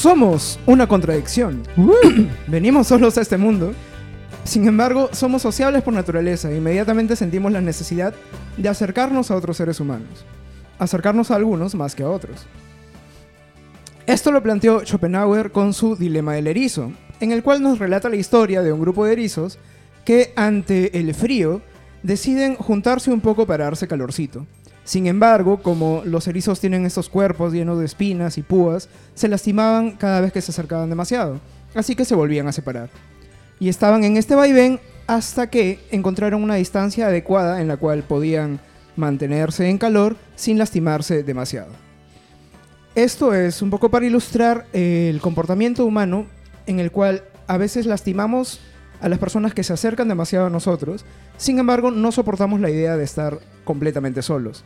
Somos una contradicción. Venimos solos a este mundo. Sin embargo, somos sociables por naturaleza e inmediatamente sentimos la necesidad de acercarnos a otros seres humanos. Acercarnos a algunos más que a otros. Esto lo planteó Schopenhauer con su Dilema del Erizo, en el cual nos relata la historia de un grupo de erizos que ante el frío deciden juntarse un poco para darse calorcito. Sin embargo, como los erizos tienen estos cuerpos llenos de espinas y púas, se lastimaban cada vez que se acercaban demasiado, así que se volvían a separar. Y estaban en este vaivén hasta que encontraron una distancia adecuada en la cual podían mantenerse en calor sin lastimarse demasiado. Esto es un poco para ilustrar el comportamiento humano en el cual a veces lastimamos a las personas que se acercan demasiado a nosotros, sin embargo no soportamos la idea de estar completamente solos.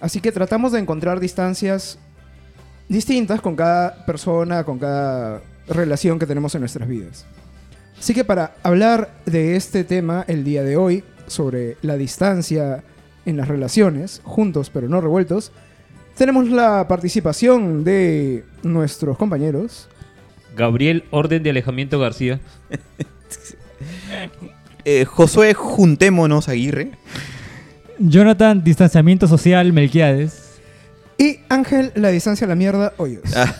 Así que tratamos de encontrar distancias distintas con cada persona, con cada relación que tenemos en nuestras vidas. Así que para hablar de este tema el día de hoy, sobre la distancia en las relaciones, juntos pero no revueltos, tenemos la participación de nuestros compañeros. Gabriel Orden de Alejamiento García. Eh, Josué Juntémonos Aguirre. Jonathan, distanciamiento social, Melquiades. Y Ángel, la distancia a la mierda, hoyos. Ah.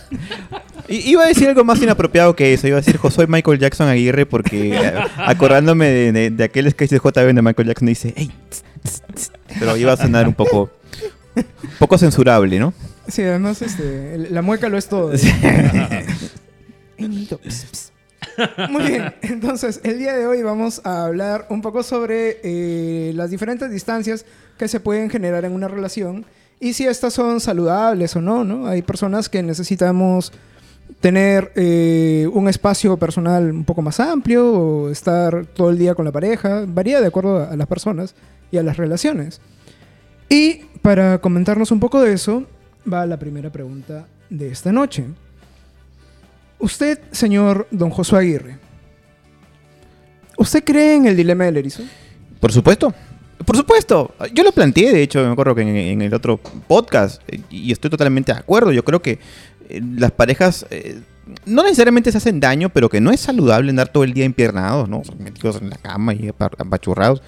Iba a decir algo más inapropiado que eso. Iba a decir Josué Michael Jackson Aguirre porque eh, acordándome de, de- de aquel sketch de JB de Michael Jackson dice, "Ey, tss, tss, tss", pero iba a sonar un poco, un poco censurable, ¿no? Sí, además este, la mueca lo es todo. Sí. Muy bien, entonces el día de hoy vamos a hablar un poco sobre eh, las diferentes distancias que se pueden generar en una relación y si estas son saludables o no, ¿no? Hay personas que necesitamos tener eh, un espacio personal un poco más amplio o estar todo el día con la pareja, varía de acuerdo a las personas y a las relaciones. Y para comentarnos un poco de eso, va la primera pregunta de esta noche. Usted, señor don Josué Aguirre, ¿usted cree en el dilema del erizo? Por supuesto. Por supuesto. Yo lo planteé, de hecho, me acuerdo que en, en el otro podcast, eh, y estoy totalmente de acuerdo. Yo creo que eh, las parejas eh, no necesariamente se hacen daño, pero que no es saludable andar todo el día empiernados, ¿no? O sea, metidos en la cama y apa- apachurrados.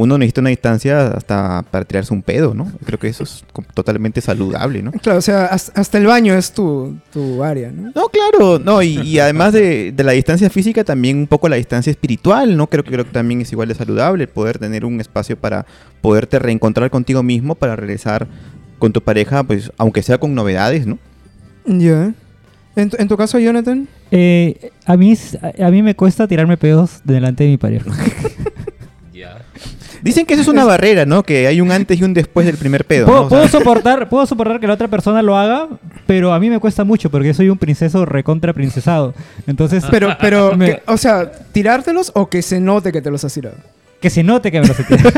Uno necesita una distancia hasta para tirarse un pedo, ¿no? Creo que eso es totalmente saludable, ¿no? Claro, o sea, has- hasta el baño es tu, tu área, ¿no? No, claro, no, y, y además de, de la distancia física, también un poco la distancia espiritual, ¿no? Creo que creo que también es igual de saludable el poder tener un espacio para poderte reencontrar contigo mismo, para regresar con tu pareja, pues, aunque sea con novedades, ¿no? Ya. ¿En, tu- en tu caso, Jonathan? Eh, a, mí, a mí me cuesta tirarme pedos delante de mi pareja. Dicen que eso es una barrera, ¿no? Que hay un antes y un después del primer pedo, puedo, ¿no? O sea, puedo soportar, puedo soportar que la otra persona lo haga, pero a mí me cuesta mucho porque soy un princeso recontra princesado. Entonces, Pero, pero, Me- que- o sea, ¿tirártelos o que se note que te los has tirado? que se note que me lo sé tirar.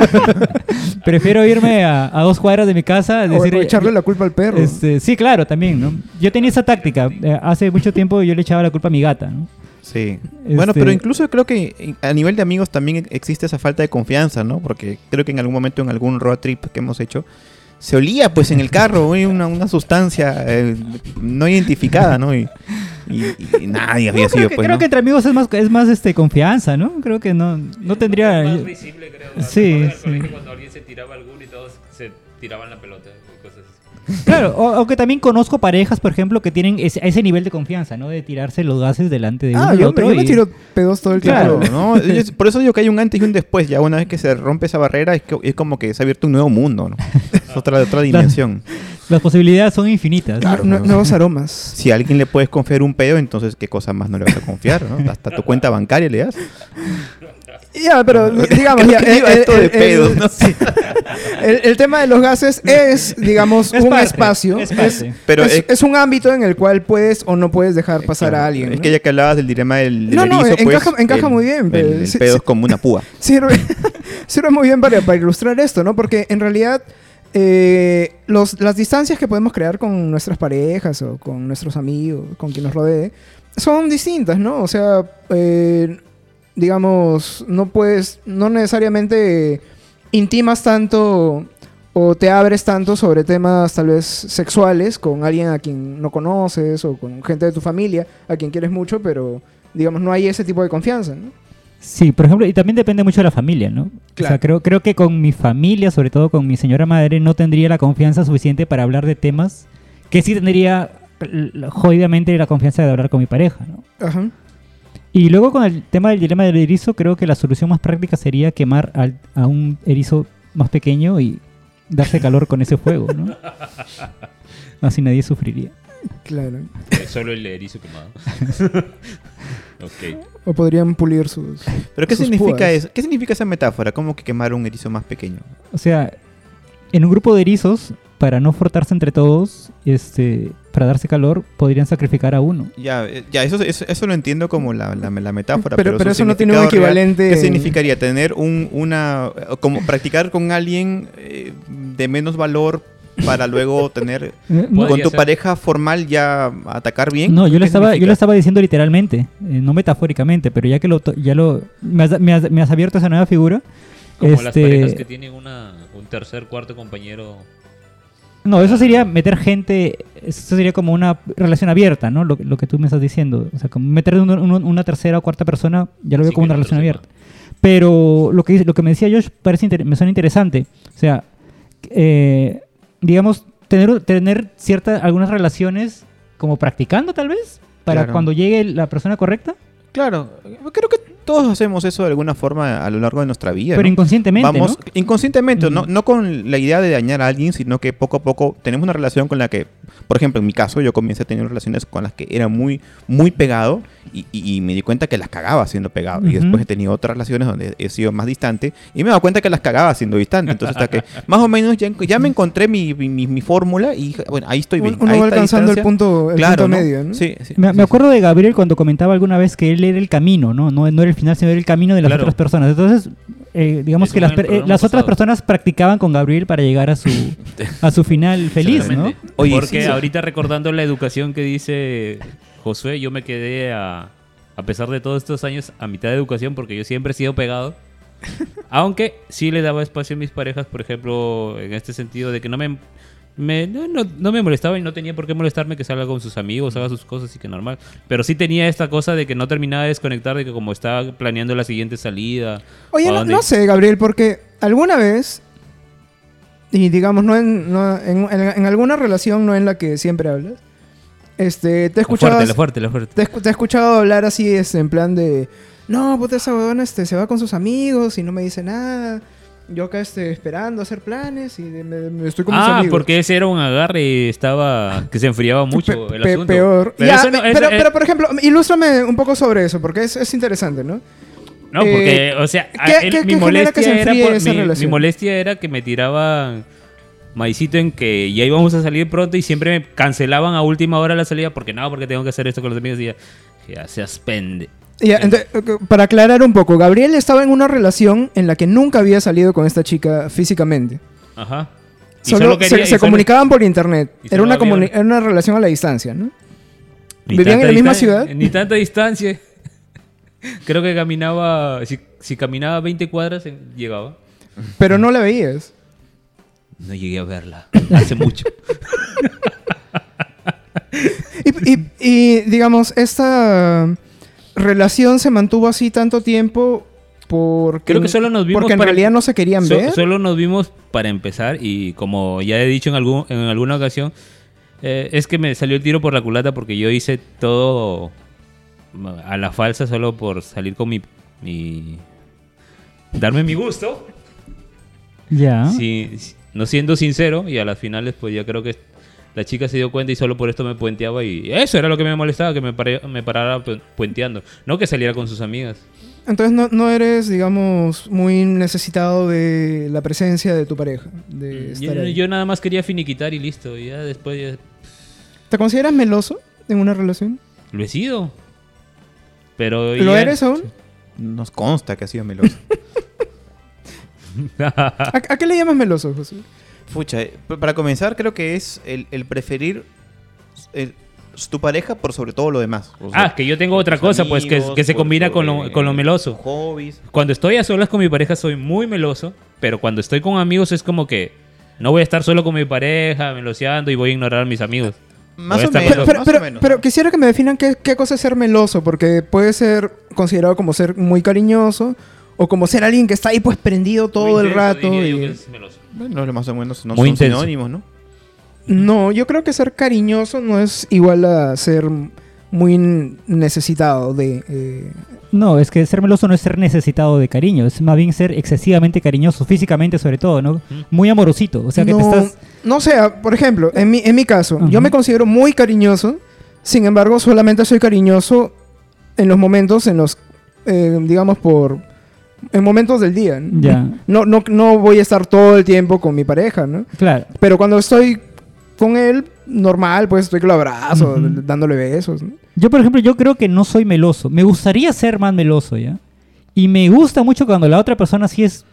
Prefiero irme a, a dos cuadras de mi casa, decir, o echarle la culpa al perro. Este, sí, claro, también, ¿no? Yo tenía esa táctica. Eh, hace mucho tiempo yo le echaba la culpa a mi gata, ¿no? Sí. Bueno, Este- pero incluso creo que a nivel de amigos también existe esa falta de confianza, ¿no? Porque creo que en algún momento, en algún road trip que hemos hecho, se olía pues en el carro una, una sustancia eh, no identificada, ¿no? Y, y- y nadie había No, creo sido que, pues, creo ¿no? que entre amigos es más, es más este, confianza, ¿no? Creo que no, no tendría... Más visible, creo. Sí, sí. cuando alguien se tiraba alguno y todos se tiraban la pelota. Claro, o- aunque también conozco parejas, por ejemplo, que tienen ese, ese nivel de confianza, ¿no? De tirarse los gases delante de uno ah, y yo, otro. me, yo me tiro pedos todo el Claro. tiempo. ¿no? Yo- Por eso digo que hay un antes y un después. Ya una vez que se rompe esa barrera, es, que- es como que se ha abierto un nuevo mundo, ¿no? Es otra, otra dimensión. Las posibilidades son infinitas. Claro. Nu- nuevos aromas. Si a alguien le puedes confiar un pedo, entonces qué cosa más no le vas a confiar, ¿no? Hasta tu cuenta bancaria le das. Ya, pero digamos, ya, el, esto de pedos, el- ¿no? sí. El- el tema de los gases es, digamos, Es un parte, espacio. es. Pero es- un ámbito en el cual puedes o no puedes dejar pasar Claro, a alguien. Es ¿no? que ya que hablabas del dilema del, del No, no, pues, encaja- el- muy bien, El, pero el sí- pedo sí. es como una púa. Sirve, sirve muy bien para, para ilustrar esto, ¿no? Porque en realidad eh, los, las distancias que podemos crear con nuestras parejas o con nuestros amigos, con quien nos rodee, son distintas, ¿no? O sea, eh, digamos, no puedes, no necesariamente intimas tanto o te abres tanto sobre temas tal vez sexuales con alguien a quien no conoces o con gente de tu familia a quien quieres mucho, pero digamos no hay ese tipo de confianza, ¿no? Sí, por ejemplo, y también depende mucho de la familia, ¿no? O Claro. sea, creo, creo que con mi familia, sobre todo con mi señora madre, no tendría la confianza suficiente para hablar de temas que sí tendría jodidamente la confianza de hablar con mi pareja, ¿no? Ajá. Y luego con el tema del dilema del erizo, creo que la solución más práctica sería quemar al- a un erizo más pequeño y darse calor con ese fuego, ¿no? Así nadie sufriría. Claro. Eh, Solo el erizo quemado. ok. O podrían pulir sus ¿Pero qué sus significa púas. eso? ¿Qué significa esa metáfora? ¿Cómo que quemar un erizo más pequeño? O sea, en un grupo de erizos, para no frotarse entre todos, este, para darse calor, podrían sacrificar a uno. Ya, eh, ya eso, eso, eso lo entiendo como la, la, la metáfora. Pero- pero eso no tiene un real, equivalente ¿Qué significaría? Tener un, una... eh, como practicar con alguien eh, de menos valor para luego tener... Con tu ser. pareja formal ya atacar bien. no, yo ¿Qué lo estaba, yo lo estaba diciendo literalmente, eh, no metafóricamente, pero ya que lo, to- ya lo, me has, me has- me has abierto esa nueva figura. Como las este, parejas que tienen una, un tercer, cuarto compañero. No, eso sería meter gente, eso sería como una relación abierta, ¿no? Lo, lo que tú me estás diciendo. O sea, como meter un- un- una tercera o cuarta persona, ya lo veo Sí, como una relación abierta. Pero lo que, lo que me decía Josh parece me suena interesante. O sea, eh, digamos, tener, tener ciertas, algunas relaciones como practicando tal vez, para Claro. cuando llegue la persona correcta, Claro, creo que todos hacemos eso de alguna forma a lo largo de nuestra vida. pero ¿no? inconscientemente, Vamos, ¿no? inconscientemente, no, Mm. no con la idea de dañar a alguien, sino que poco a poco tenemos una relación con la que, por ejemplo, en mi caso, yo comencé a tener relaciones con las que era muy, muy pegado y, y- y me di cuenta que las cagaba siendo pegado. Y Ujú. después he tenido otras relaciones donde he sido más distante y me he dado cuenta que las cagaba siendo distante. Entonces, hasta que más o menos ya, ya me encontré mi, mi, mi- mi fórmula y bueno, ahí estoy bien. Uno va alcanzando el punto, el claro, punto medio. Sí, sí, Me, sí, me acuerdo de Gabriel cuando comentaba alguna vez que él era el camino, ¿no? No, no era el final, sino era el camino de las Claro. otras personas. Entonces, eh, digamos Eso que las, eh, las otras personas practicaban con Gabriel para llegar a su, a su final feliz, ¿no? Oye, Porque sí. ahorita recordando la educación que dice Josué, yo me quedé a, a pesar de todos estos años a mitad de educación porque yo siempre he sido pegado. Aunque sí le daba espacio a mis parejas, por ejemplo, en este sentido de que no me, me- no, no- no me molestaba y no tenía por qué molestarme que salga con sus amigos, haga sus cosas y que normal. Pero sí tenía esta cosa de que no terminaba de desconectar, de que como estaba planeando la siguiente salida. Oye, no, no sé, Gabriel, porque alguna vez, y digamos, no en, en, en- en alguna relación no en la que siempre hablas, este, te he escuchado, fuerte, la fuerte, la fuerte. te, he escu- te he escuchado hablar así, este, en plan de, no, puta, esa huevona este, se va con sus amigos y no me dice nada. Yo acá este, esperando hacer planes y me, me estoy con mis Ah, amigos. porque ese era un agarre y estaba que se enfriaba mucho Pe- el pe- asunto. Peor. Pero, Ya, no- pero, pero, por ejemplo, ilústrame un poco sobre eso, porque es, es interesante, ¿no? no, porque, eh, o sea, a- ¿qué- el- qué- mi molestia era por- mi, mi molestia era que me tiraban maicito en que ya íbamos a salir pronto y siempre me cancelaban a última hora la salida porque no, porque tengo que hacer esto con los amigos y ya, ya seas pende. Ok, para aclarar un poco, Gabriel estaba en una relación en la que nunca había salido con esta chica físicamente. Ajá. Y Solo, quería- se, y se solo- comunicaban por internet. Era una, era una relación a la distancia, ¿no? ni ¿Vivían en la misma ciudad? Ni tanta distancia. Creo que caminaba, si, si caminaba 20 cuadras, eh, llegaba. Pero no la veías. No llegué a verla. Hace mucho. Y, y- y, digamos, esta relación se mantuvo así tanto tiempo porque, Creo que solo nos vimos porque en para- realidad no se querían So- ver. solo nos vimos para empezar y como ya he dicho en, algún, en alguna ocasión, eh, es que me salió el tiro por la culata porque yo hice todo a la falsa solo por salir con mi... mi- darme mi gusto, Ya. sí, no siendo sincero y a las finales pues ya creo que la chica se dio cuenta y solo por esto me puenteaba y eso era lo que me molestaba, que me, pare- me parara pu- puenteando, no que saliera con sus amigas. Entonces no, no eres, digamos, muy necesitado de la presencia de tu pareja. De estar Yo, ahí. yo nada más quería finiquitar y listo, y ya después ya ¿Te consideras meloso en una relación? Lo he sido. Pero ¿Lo ya- eres aún? Nos consta que ha sido meloso. ¿A, a qué le llamas meloso, José? Fucha, eh, para comenzar creo que es el, el preferir el- tu pareja por sobre todo lo demás. O sea, ah, que yo tengo otra cosa, pues, que, se combina con lo, con lo meloso. Hobbies. Cuando estoy a solas con mi pareja soy muy meloso, pero cuando estoy con amigos es como que No voy a estar solo con mi pareja, meloseando y voy a ignorar a mis amigos. Más o menos. Pero, más pero- o menos, pero quisiera que me definan qué, qué cosa es ser meloso, porque puede ser considerado como ser muy cariñoso o como ser alguien que está ahí pues prendido todo Muy el intenso, rato. y- que es meloso. Bueno, más o menos no Muy son intenso. sinónimos, ¿no? No, yo creo que ser cariñoso no es igual a ser muy necesitado de... eh, No, es que ser meloso no es ser necesitado de cariño, es más bien ser excesivamente cariñoso, físicamente sobre todo, ¿no? Muy amorosito, o sea que no, te estás... no sé, ah, por ejemplo, en mi, en mi caso, yo me considero muy cariñoso, sin embargo, solamente soy cariñoso en los momentos en los, eh, digamos, por... En momentos del día. ¿no? Ya, No, no, no voy a estar todo el tiempo con mi pareja, ¿no? claro. Pero cuando estoy con él, normal, pues estoy que lo abrazo, dándole besos. ¿no? Yo, por ejemplo, yo creo que no soy meloso. Me gustaría ser más meloso, ¿ya? Y me gusta mucho cuando la otra persona sí es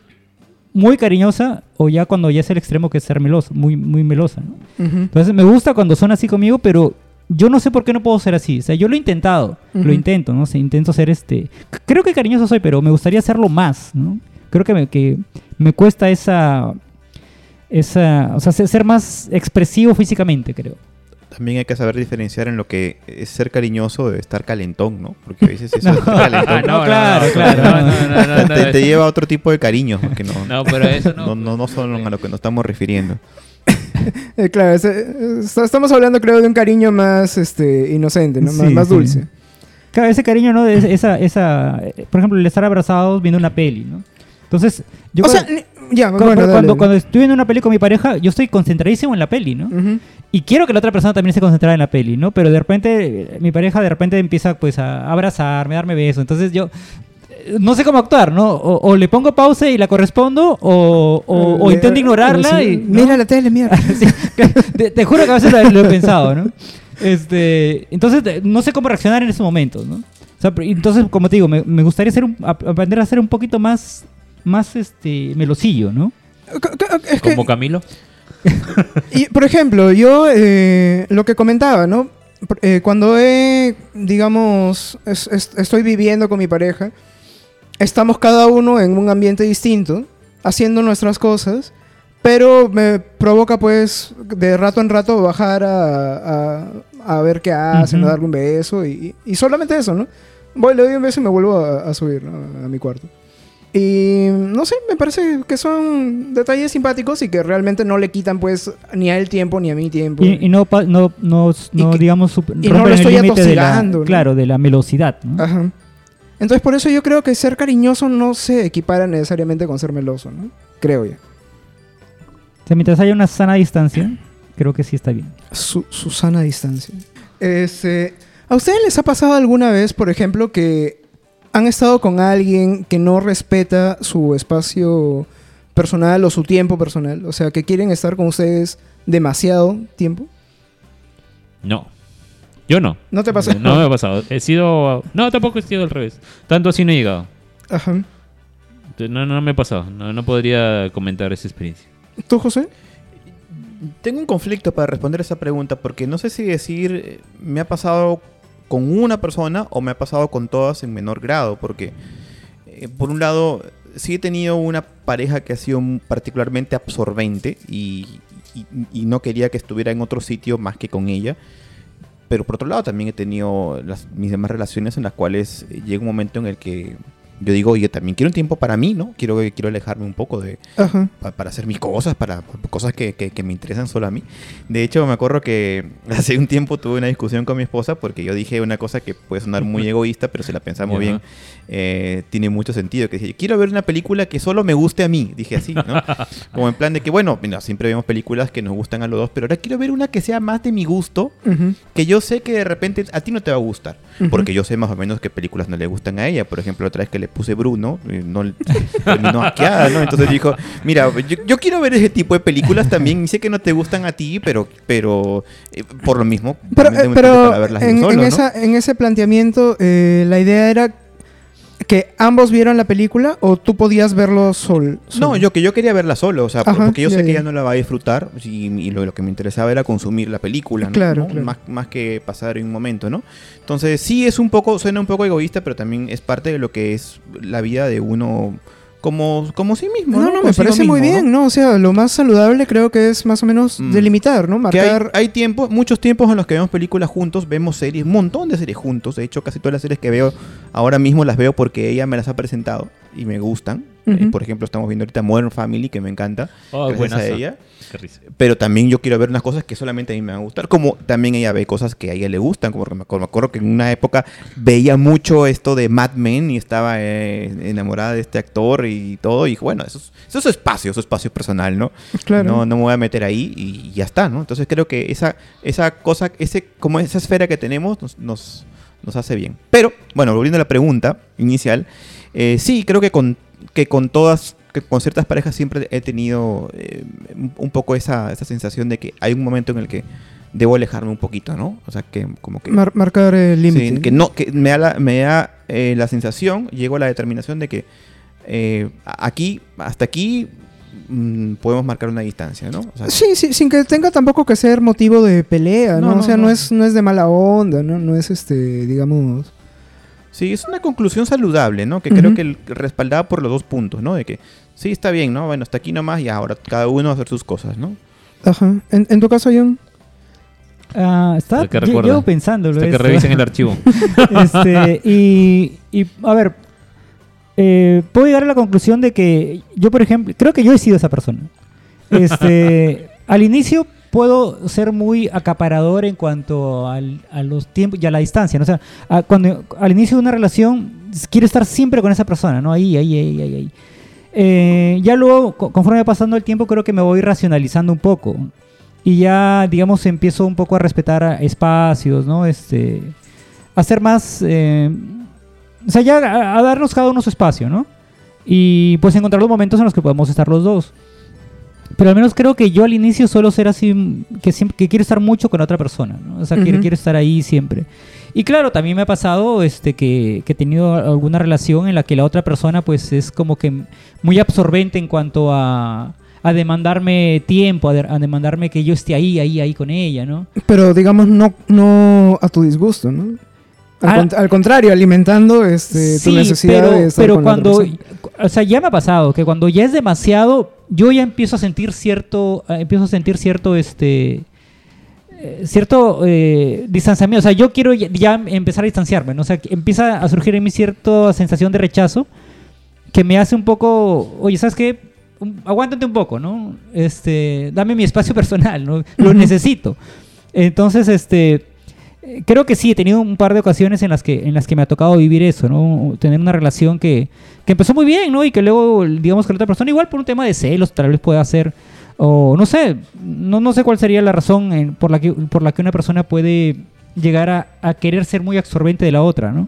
muy cariñosa o ya cuando ya es el extremo que es ser meloso, muy, muy melosa, ¿no? Entonces me gusta cuando son así conmigo, pero yo no sé por qué no puedo ser así. O sea, yo lo he intentado, lo intento, ¿no? O sea, intento ser este... Creo que cariñoso soy, pero me gustaría hacerlo más, ¿no? Creo que me, que me cuesta esa... esa o sea, ser- más expresivo físicamente, creo. También hay que saber diferenciar en lo que es ser cariñoso de estar calentón, ¿no? Porque a veces eso Ah, calentón no, claro, claro. No, no, no, no, no, te, te no. lleva a otro tipo de cariño, que no, No, pero eso no. no, no, no son a lo que nos estamos refiriendo. Eh, claro, estamos hablando creo de un cariño más este, inocente, ¿no? más, Sí, más sí. dulce. Claro, ese cariño, ¿no? Esa, esa, eh, por ejemplo, el estar abrazados viendo una peli, ¿no? Entonces, yo o sea, cuando, ni- ya, cuando, bueno, dale, cuando, dale. cuando estoy viendo una peli con mi pareja, yo estoy concentradísimo en la peli, ¿no? Y quiero que la otra persona también esté concentrada en la peli, ¿no? Pero de repente, mi pareja de repente empieza pues a abrazarme, a darme besos. Entonces yo no sé cómo actuar, ¿no? O, o le pongo pausa y la correspondo, o, o, o Le- intento ignorarla y... ¿no? Mira la tele, mierda. Sí, te, te juro que a veces lo, lo he pensado, ¿no? Este, entonces, no sé cómo reaccionar en esos momentos, ¿no? O sea, entonces, como te digo, me, me gustaría ser un- ap- aprender a ser un poquito más, más este, melosillo, ¿no? Es que- Como Camilo. Y, por ejemplo, yo eh, lo que comentaba, ¿no? Eh, cuando he, digamos, es- es- estoy viviendo con mi pareja, estamos cada uno en un ambiente distinto, haciendo nuestras cosas, pero me provoca, pues, de rato en rato bajar a, a- a ver qué hacen, Ujú. a darle un beso y, y solamente eso, ¿no? Voy, le doy un beso y me vuelvo a, a subir ¿no? a mi cuarto. Y no sé, me parece que son detalles simpáticos y que realmente no le quitan pues ni a él tiempo ni a mí tiempo. Y, y no, pa- no, no, Y no, que- digamos, y no lo el estoy la, atosigando, ¿no? claro, de la velocidad, ¿no? Ajá. Entonces por eso yo creo que ser cariñoso no se equipara necesariamente con ser meloso, ¿no? Creo yo. O sea, mientras haya una sana distancia, creo que sí está bien. Su, su sana distancia. Este, ¿A ustedes les ha pasado alguna vez, por ejemplo, que han estado con alguien que no respeta su espacio personal o su tiempo personal? O sea, que quieren estar con ustedes demasiado tiempo. No. Yo no. ¿No te pasó? No me ha pasado. He sido. No, tampoco he sido al revés. Tanto así no he llegado. Ajá. No, no me ha pasado. No, no podría comentar esa experiencia. ¿Tú, José? Tengo un conflicto para responder esa pregunta porque no sé si decir eh, me ha pasado con una persona o me ha pasado con todas en menor grado porque eh, por un lado sí he tenido una pareja que ha sido particularmente absorbente y, y- y no quería que estuviera en otro sitio más que con ella pero por otro lado también he tenido las, mis demás relaciones en las cuales eh, llega un momento en el que yo digo, oye, también quiero un tiempo para mí, ¿no? Quiero, quiero alejarme un poco de, pa- para hacer mis cosas, para, cosas que, que- que me interesan solo a mí. De hecho, me acuerdo que hace un tiempo tuve una discusión con mi esposa porque yo dije una cosa que puede sonar muy egoísta, pero si la pensamos bien, eh, tiene mucho sentido. Que dije, quiero ver una película que solo me guste a mí. Dije así, ¿no? Como en plan de que, bueno, mira, siempre vemos películas que nos gustan a los dos, pero ahora quiero ver una que sea más de mi gusto, que yo sé que de repente a ti no te va a gustar. Porque yo sé más o menos qué películas no le gustan a ella. Por ejemplo, otra vez que le puse Bruno, eh, no terminó asqueada, ¿no? Entonces dijo, mira, yo, yo quiero ver ese tipo de películas también. y Sé que no te gustan a ti, pero, pero eh, por lo mismo, Pero, eh, pero para verlas en, solo, en ¿no? esa, en ese planteamiento, eh, la idea era que ambos vieran la película o tú podías verlo sol. solo? No, yo que yo quería verla solo, o sea, Ajá, porque yo sé que ella no la va a disfrutar y, y lo, lo que me interesaba era consumir la película, ¿no? Claro, ¿no? claro. Más, más que pasar en un momento, ¿no? Entonces sí es un poco, suena un poco egoísta, pero también es parte de lo que es la vida de uno como, como sí mismo. No, no, me parece muy bien, ¿no? O sea, lo más saludable creo que es más o menos Mm. delimitar, ¿no? Que hay, Marcar. hay tiempos, muchos tiempos en los que vemos películas juntos, vemos series, un montón de series juntos. De hecho, casi todas las series que veo ahora mismo las veo porque ella me las ha presentado y me gustan. Eh, por ejemplo, estamos viendo ahorita Modern Family, que me encanta. Oh, gracias a ella. Qué risa. Pero también yo quiero ver unas cosas que solamente a mí me van a gustar. Como también ella ve cosas que a ella le gustan. Como me me acuerdo que en una época veía mucho esto de Mad Men y estaba eh, enamorada de este actor y todo. Y bueno, eso es, eso es su espacio, su espacio personal, ¿no? Claro. No, no me voy a meter ahí y ya está, ¿no? Entonces creo que esa, esa cosa, ese, como esa esfera que tenemos nos, nos, nos hace bien. Pero, bueno, volviendo a la pregunta inicial, eh, sí, creo que con, que con todas, que con ciertas parejas siempre he tenido eh, un- poco esa, esa sensación de que hay un momento en el que debo alejarme un poquito, ¿no? O sea, que como que... Mar- marcar el límite. Sí, que no, que me da, la, me da eh, la sensación, llego a la determinación de que eh, aquí, hasta aquí, mm, podemos marcar una distancia, ¿no? O sea, Sí, sí, sin que tenga tampoco que ser motivo de pelea, ¿no? No, no, o sea, no. no. es no es de mala onda, ¿no? No es este, digamos. Sí, es una conclusión saludable, ¿no? Que creo que respaldada por los dos puntos, ¿no? De que sí, está bien, ¿no? Bueno, hasta aquí nomás y ahora cada uno va a hacer sus cosas, ¿no? Ajá. En, en tu caso, John. Ah, está, Hasta que llevo pensándolo. Hasta que revisen el archivo. este, y, y, a ver, eh, puedo llegar a la conclusión de que yo, por ejemplo, creo que yo he sido esa persona. Este, al inicio puedo ser muy acaparador en cuanto al- a los tiempos y a la distancia. ¿no? O sea, a- cuando al inicio de una relación quiero estar siempre con esa persona, ¿no? Ahí, ahí, ahí, ahí. ahí. Eh, ya luego, co- conforme va pasando el tiempo, creo que me voy racionalizando un poco. Y ya, digamos, empiezo un poco a respetar espacios, ¿no? Este, a ser más... eh, o sea, ya a, a darnos cada uno su espacio, ¿no? Y pues encontrar los momentos en los que podemos estar los dos. Pero al menos creo que yo al inicio suelo ser así, mm, que, siempre, que quiero estar mucho con otra persona, ¿no? O sea, quiero, Ujú. quiero estar ahí siempre. Y claro, también me ha pasado este, que, que he tenido alguna relación en la que la otra persona pues es como que muy absorbente en cuanto a, a demandarme tiempo, a, de- a demandarme que yo esté ahí, ahí, ahí con ella, ¿no? Pero digamos, no, no a tu disgusto, ¿no? Al, Ah. cont- al contrario, alimentando este, tu Sí, necesidad pero, de estar pero con la otra cuando, o sea, ya me ha pasado que cuando ya es demasiado, yo ya empiezo a sentir cierto, eh, empiezo a sentir cierto, este, eh, cierto eh, distanciamiento. O sea, yo quiero ya, ya empezar a distanciarme, ¿no? O sea, empieza a surgir en mí cierta sensación de rechazo que me hace un poco, oye, ¿sabes qué? Un- aguántate un poco, ¿no? Este, dame mi espacio personal, ¿no? Lo necesito. Entonces, este, creo que sí, he tenido un par de ocasiones en las que, en las que me ha tocado vivir eso, ¿no? Tener una relación que, que empezó muy bien, ¿no? Y que luego, digamos que la otra persona, igual por un tema de celos, tal vez pueda hacer, o no sé, no, no sé cuál sería la razón en- por, la que, por la que una persona puede llegar a, a querer ser muy absorbente de la otra, ¿no?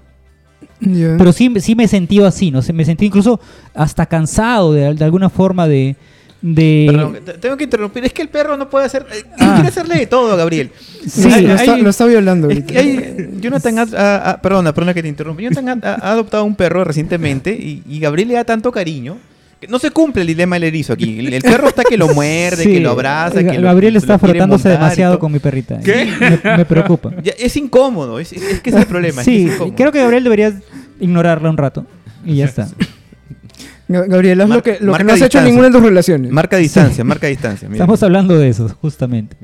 Pero sí, sí me he sentido así, ¿no? Me sentí incluso hasta cansado de, de alguna forma de... de Perdón, tengo que interrumpir. Es que el perro no puede hacer. eh, Ah. Quiere hacerle de todo, Gabriel. Sí, lo, Hay- está, hay- lo está violando. Es que hay- Jonathan ha, perdona, perdona que te interrumpa. Jonathan ha, adoptado un perro recientemente y, y Gabriel le da tanto cariño. que No se cumple el dilema del erizo aquí. El, perro está que lo muerde, Sí, que lo abraza, que lo- Gabriel lo está quiere frotándose demasiado con mi perrita. ¿Qué? Me, me preocupa. Ya, es incómodo, es, es que es el problema. es que Sí, es creo que Gabriel deberías ignorarla un rato. Y ya está. Ga- Gabriel, haz lo que, lo que no has hecho en ninguna de tus relaciones. Marca distancia, marca distancia. mira. Estamos hablando de eso, justamente.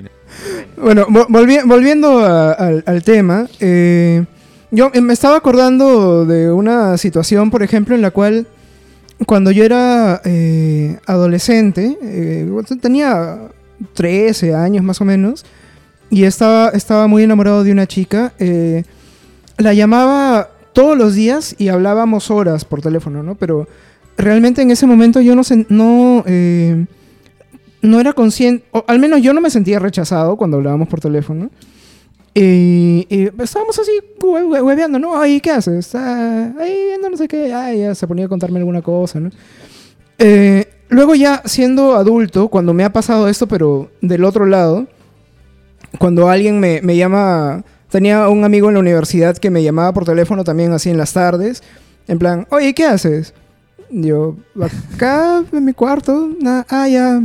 Bueno, vo- volvi- volviendo a- al, al tema, eh, yo me estaba acordando de una situación, por ejemplo, en la cual cuando yo era eh, adolescente, eh, tenía 13 años más o menos, y estaba, estaba muy enamorado de una chica, eh, la llamaba todos los días y hablábamos horas por teléfono, ¿no? Pero realmente en ese momento yo no, sen- no, eh, no era consciente, o al menos yo no me sentía rechazado cuando hablábamos por teléfono. Y, y estábamos así hue- hueveando, ¿no? Ay, ¿qué haces? Ah, ahí viendo no sé qué. Ay, ya se ponía a contarme alguna cosa, ¿no? Eh, luego ya siendo adulto, cuando me ha pasado esto, pero del otro lado, cuando alguien me, me llama, tenía un amigo en la universidad que me llamaba por teléfono también así en las tardes, en plan, oye, ¿qué haces? Yo, acá en mi cuarto, ah, ya.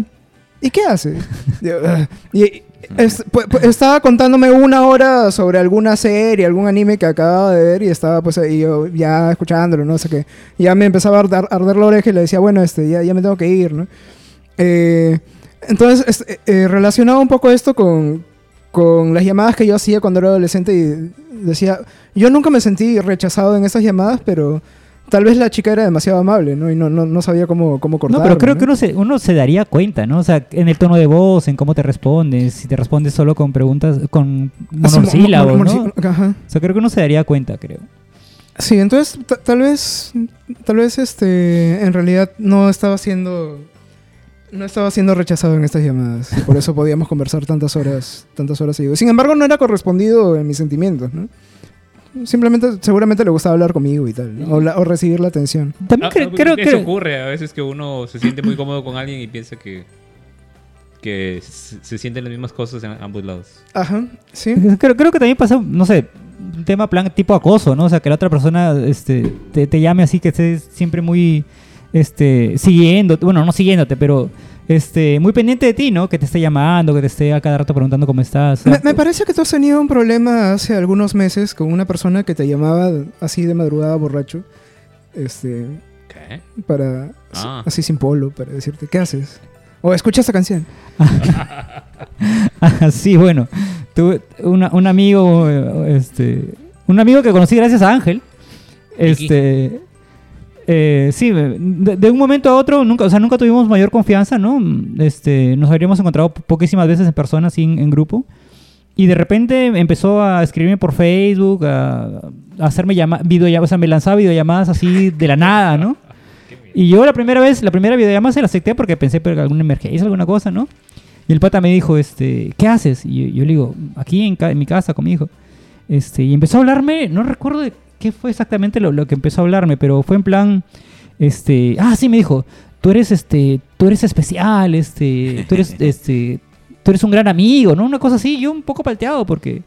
¿Y qué haces? Yo, "Ah". y, Es- pu- pu- estaba contándome una hora sobre alguna serie, algún anime que acababa de ver y estaba pues ahí yo ya escuchándolo, no sé qué. Ya me empezaba a arder, arder la oreja y le decía, bueno, este, ya, ya me tengo que ir, ¿no? Eh, entonces, este, eh, relacionaba un poco esto con, con las llamadas que yo hacía cuando era adolescente y decía, yo nunca me sentí rechazado en esas llamadas, pero tal vez la chica era demasiado amable, ¿no? Y no, no, no sabía cómo, cómo No, cortarlo. pero creo que uno se, uno se daría cuenta, ¿no? O sea, en el tono de voz, en cómo te respondes, si te respondes solo con preguntas, con mo- monosílabos, mo- ¿no? Ajá. O sea, creo que uno se daría cuenta, creo. Sí, entonces ta- tal vez, tal vez este, en realidad no estaba siendo, no estaba siendo rechazado en estas llamadas por eso podíamos conversar tantas horas, tantas horas seguidas. Sin embargo, no era correspondido en mis sentimientos, ¿no? Simplemente, seguramente le gustaba hablar conmigo y tal, ¿no? o, la- o recibir la atención. También cre- creo Eso que... ocurre a veces que uno se siente muy cómodo con alguien y piensa que, que se, se sienten las mismas cosas en ambos lados. Ajá, sí. Creo, creo que también pasa, no sé, un tema plan tipo acoso, ¿no? O sea, que la otra persona este, te, te llame así, que estés siempre muy este, siguiendo, bueno, no siguiéndote, pero este, muy pendiente de ti, ¿no? Que te esté llamando, que te esté a cada rato preguntando cómo estás. Me, me parece que tú has tenido un problema hace algunos meses con una persona que te llamaba así de madrugada borracho, este, ¿Qué? para Ah. así sin polo, para decirte, ¿qué haces? O escucha esta canción. Ah, sí, bueno. Tuve una- un amigo, este, un amigo que conocí gracias a Ángel. Este, eh, sí, de, de un momento a otro, nunca, o sea, nunca tuvimos mayor confianza, ¿no? Este, nos habríamos encontrado po- poquísimas veces en persona, así en, en grupo. Y de repente empezó a escribirme por Facebook, a, a hacerme llamadas, o sea, me lanzaba videollamadas así de la nada, ¿no? Y yo la primera vez, la primera videollamada se la acepté porque pensé por alguna emergencia, alguna cosa, ¿no? Y el pata me dijo, este, ¿qué haces? Y yo, yo le digo, aquí en, en mi casa con mi hijo. Este, y empezó a hablarme, no recuerdo de qué fue exactamente lo, lo que empezó a hablarme, pero fue en plan, este, ah, sí, me dijo, tú eres, este, tú eres especial, este, tú eres, este, tú eres un gran amigo, ¿no? Una cosa así, yo un poco palteado porque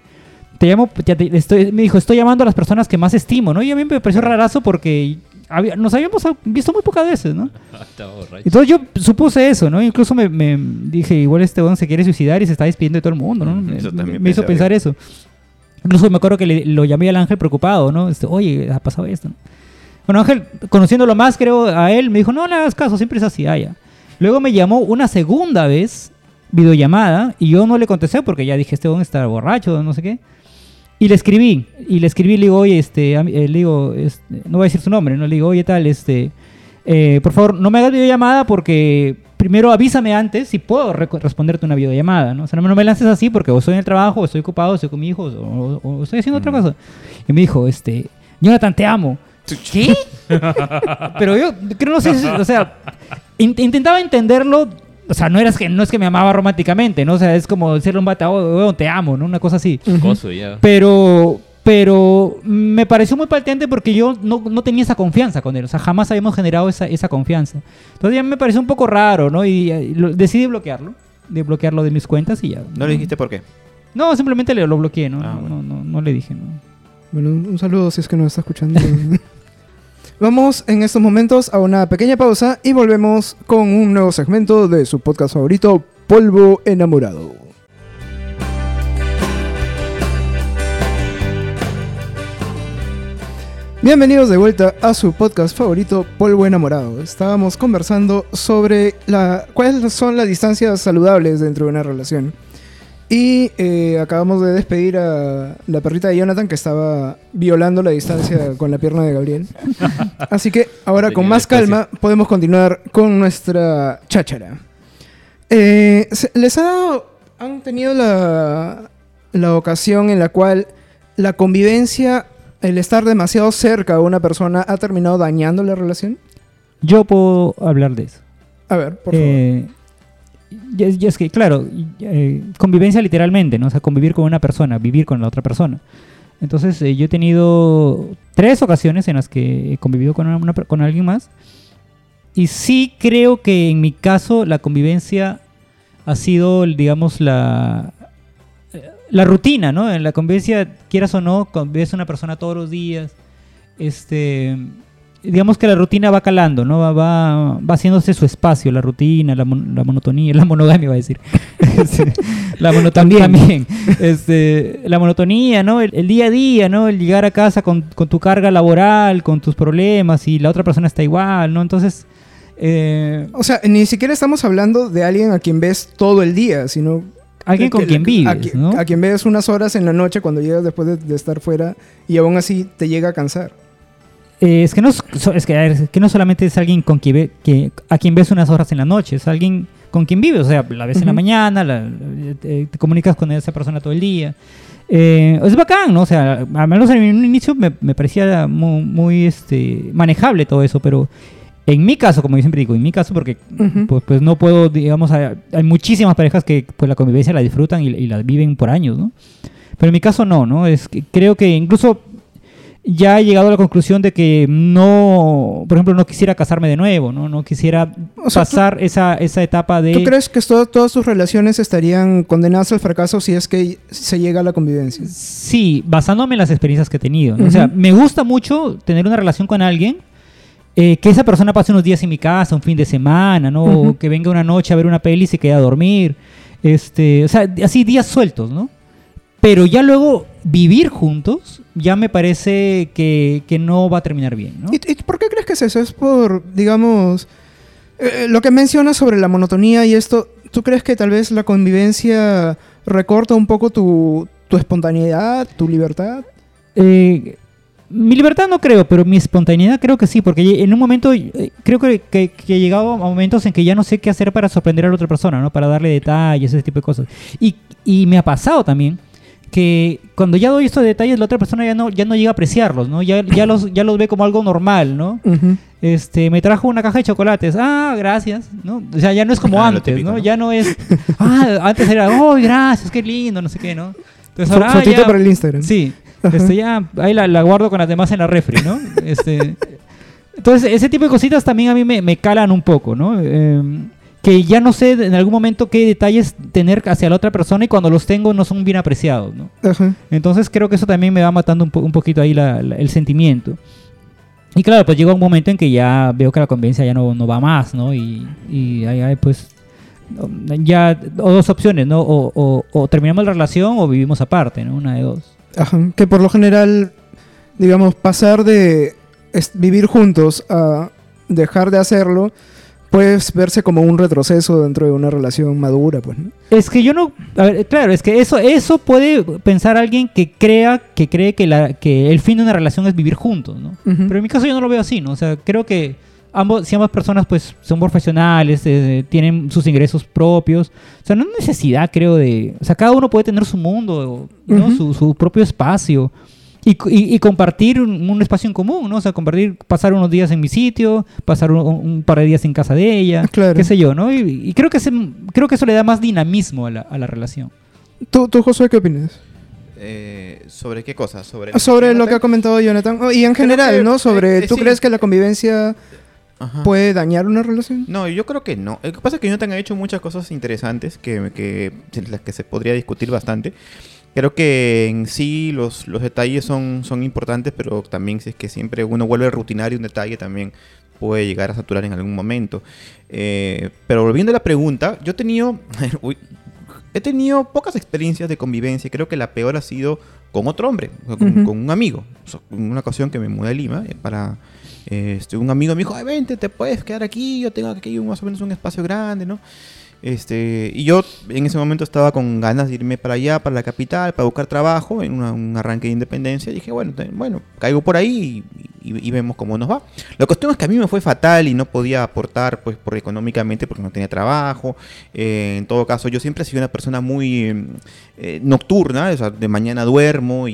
te llamo, ya te- estoy, me dijo, estoy llamando a las personas que más estimo, ¿no? Y a mí me pareció rarazo porque había- nos habíamos visto muy pocas veces, ¿no? Entonces yo supuse eso, ¿no? Incluso me, me dije, igual este weón se quiere suicidar y se está despidiendo de todo el mundo, ¿no? Me, eso me- hizo pensar eso. Incluso me acuerdo que le- lo llamé al ángel preocupado, ¿no? Este, Oye, ha pasado esto. ¿no? Bueno, Ángel, conociéndolo más, creo, a él, me dijo, no le hagas caso, siempre es así, ah, ya. Luego me llamó una segunda vez, videollamada, y yo no le contesté porque ya dije, este weón está borracho, no sé qué. Y le escribí, y le escribí, le digo, oye, este, eh, le digo, no voy a decir su nombre, ¿no? Le digo, oye, tal, este, eh, por favor, no me hagas videollamada porque primero avísame antes si puedo responderte una videollamada, ¿no? O sea, no, me- no me lances así porque o estoy en el trabajo, o estoy ocupado, o estoy con mi hijo, o, o- o estoy haciendo otra cosa. Y me dijo, este, Jonathan, te amo. ¿Qué? Pero yo creo, no sé, si- o sea, in- intentaba entenderlo. O sea, no, eras que, no es que me amaba románticamente, ¿no? O sea, es como decirle a un bata, "Oh, weón, te amo, ¿no? Una cosa así. Coso, ya. Pero, pero me pareció muy palteante porque yo no, no tenía esa confianza con él. O sea, jamás habíamos generado esa, esa confianza. Entonces ya me pareció un poco raro, ¿no? Y, eh, lo- decidí bloquearlo. De bloquearlo de mis cuentas y ya. ¿No le dijiste por qué? No, simplemente le, lo bloqueé, ¿no? Ah, no, bueno. no, no, no le dije, ¿no? Bueno, un un saludo si es que nos está escuchando. Vamos en estos momentos a una pequeña pausa y volvemos con un nuevo segmento de su podcast favorito, Polvo Enamorado. Bienvenidos de vuelta a su podcast favorito, Polvo Enamorado. Estábamos conversando sobre la, cuáles son las distancias saludables dentro de una relación. Y eh, acabamos de despedir a la perrita de Jonathan que estaba violando la distancia con la pierna de Gabriel. Así que ahora con más calma podemos continuar con nuestra cháchara. Eh, ¿Les ha dado, han tenido la, la ocasión en la cual la convivencia, el estar demasiado cerca a una persona ha terminado dañando la relación? Yo puedo hablar de eso. A ver, por favor. Eh, y es, y es que, claro, eh, convivencia literalmente, ¿no? O sea, convivir con una persona, vivir con la otra persona. Entonces, eh, yo he tenido tres ocasiones en las que he convivido con, una- con alguien más. Y sí creo que en mi caso la convivencia ha sido, digamos, la, la rutina, ¿no? En la convivencia, quieras o no, convives con una persona todos los días. Este, digamos que la rutina va calando, ¿no? Va, va, va haciéndose su espacio, la rutina, la, mon- la monotonía, la monogamia va a decir. La monotonía también. Este, la monotonía, ¿no? El, el día a día, ¿no? El llegar a casa con, con tu carga laboral, con tus problemas y la otra persona está igual, ¿no? Entonces, eh, O sea, ni siquiera estamos hablando de alguien a quien ves todo el día, sino... alguien que- con quien a vives, qui- ¿no? A quien ves unas horas en la noche cuando llegas después de, de estar fuera y aún así te llega a cansar. Eh, es que no es, que, a es que no solamente es alguien con quien ve, que, a quien ves unas horas en la noche, es alguien con quien vives, o sea, la ves en la mañana, la- te comunicas con esa persona todo el día. Eh, es bacán, ¿no? O sea, al menos en un inicio me, me parecía muy, muy, este, manejable todo eso, pero en mi caso, como yo siempre digo, en mi caso, porque pues, pues no puedo, digamos, hay, hay muchísimas parejas que pues la convivencia la disfrutan y, y la viven por años, ¿no? Pero en mi caso no, ¿no? Es que creo que incluso ya he llegado a la conclusión de que no, por ejemplo, no quisiera casarme de nuevo, ¿no? No quisiera O sea, tú- pasar esa, esa etapa de... ¿Tú crees que to- todas tus relaciones estarían condenadas al fracaso si es que se llega a la convivencia? Sí, basándome en las experiencias que he tenido. ¿no? O sea, me gusta mucho tener una relación con alguien, eh, que esa persona pase unos días en mi casa, un fin de semana, ¿no? Ujú. que venga una noche a ver una peli y se quede a dormir. Este, o sea, así días sueltos, ¿no? Pero ya luego vivir juntos ya me parece que, que no va a terminar bien, ¿no? ¿Y, y por qué crees que es eso? Es por, digamos, eh, lo que mencionas sobre la monotonía y esto. ¿Tú crees que tal vez la convivencia recorta un poco tu, tu espontaneidad, tu libertad? Eh, mi libertad no creo, pero mi espontaneidad creo que sí, porque en un momento eh, creo que, que, que he llegado a momentos en que ya no sé qué hacer para sorprender a la otra persona, ¿no? Para darle detalles, ese tipo de cosas. Y, y me ha pasado también que cuando ya doy estos detalles, la otra persona ya no, ya no llega a apreciarlos, ¿no? Ya, ya, los, ya los ve como algo normal, ¿no? Este, me trajo una caja de chocolates. Ah, gracias, ¿no? O sea, ya no es como Ah, antes, típico, ¿no? ¿no? Ya no es... Ah, antes era, oh, gracias, qué lindo, no sé qué, ¿no? Entonces ahora, ah, fotito ya- para el Instagram. Sí. Este, ya ahí la, la guardo con las demás en la refri, ¿no? Este, entonces, ese tipo de cositas también a mí me, me calan un poco, ¿no? Eh, que ya no sé en algún momento qué detalles tener hacia la otra persona y cuando los tengo no son bien apreciados, ¿no? Ajá. Entonces creo que eso también me va matando un, po- un poquito ahí la- la- el sentimiento. Y claro, pues llega un momento en que ya veo que la convivencia ya no, no va más, ¿no? Y, y ahí pues ya o dos opciones, ¿no? O, o- o terminamos la relación o vivimos aparte, ¿no? Una de dos. Ajá. Que por lo general, digamos, pasar de vivir juntos a dejar de hacerlo, puedes verse como un retroceso dentro de una relación madura, pues, ¿no? Es que yo no, a ver, claro, es que eso, eso puede pensar alguien que crea, que cree que, la, que el fin de una relación es vivir juntos, ¿no? Pero en mi caso yo no lo veo así, ¿no? O sea, creo que ambos, si ambas personas pues son profesionales, eh, tienen sus ingresos propios, o sea, no hay necesidad, creo, de, o sea, cada uno puede tener su mundo, ¿no? Su, su propio espacio. Y, y- y compartir un, un espacio en común, ¿no? O sea, compartir, pasar unos días en mi sitio, pasar un, un par de días en casa de ella, Claro. qué sé yo, ¿no? Y, y creo, que ese- creo que eso le da más dinamismo a la, a la relación. ¿Tú, tú, Josué, qué opinas? Eh, ¿Sobre qué cosa? Sobre, Sobre lo que ha comentado Jonathan. Oh, y en general, que, ¿no? Sobre, eh, ¿tú sí. crees que la convivencia Ajá. puede dañar una relación? No, yo creo que no. Lo que pasa es que Jonathan ha hecho muchas cosas interesantes que, que, las que se podría discutir bastante. Creo que en sí los, los detalles son, son importantes, pero también si es que siempre uno vuelve rutinario un detalle también puede llegar a saturar en algún momento. Eh, pero volviendo a la pregunta, yo he tenido, uy, he tenido pocas experiencias de convivencia. Creo que la peor ha sido con otro hombre, con, Ujú. con un amigo. O sea, En una ocasión que me mudé a Lima eh, para... este, un amigo me dijo, Ay, vente, te puedes quedar aquí, yo tengo aquí más o menos un espacio grande, ¿no? Este, y yo en ese momento estaba con ganas de irme para allá, para la capital, para buscar trabajo, en un arranque de independencia. Y dije, bueno, bueno, caigo por ahí y, y- y vemos cómo nos va. La cuestión es que a mí me fue fatal y no podía aportar, pues, por económicamente, porque no tenía trabajo. Eh, en todo caso, yo siempre he sido una persona muy eh, nocturna, o sea, de mañana duermo y,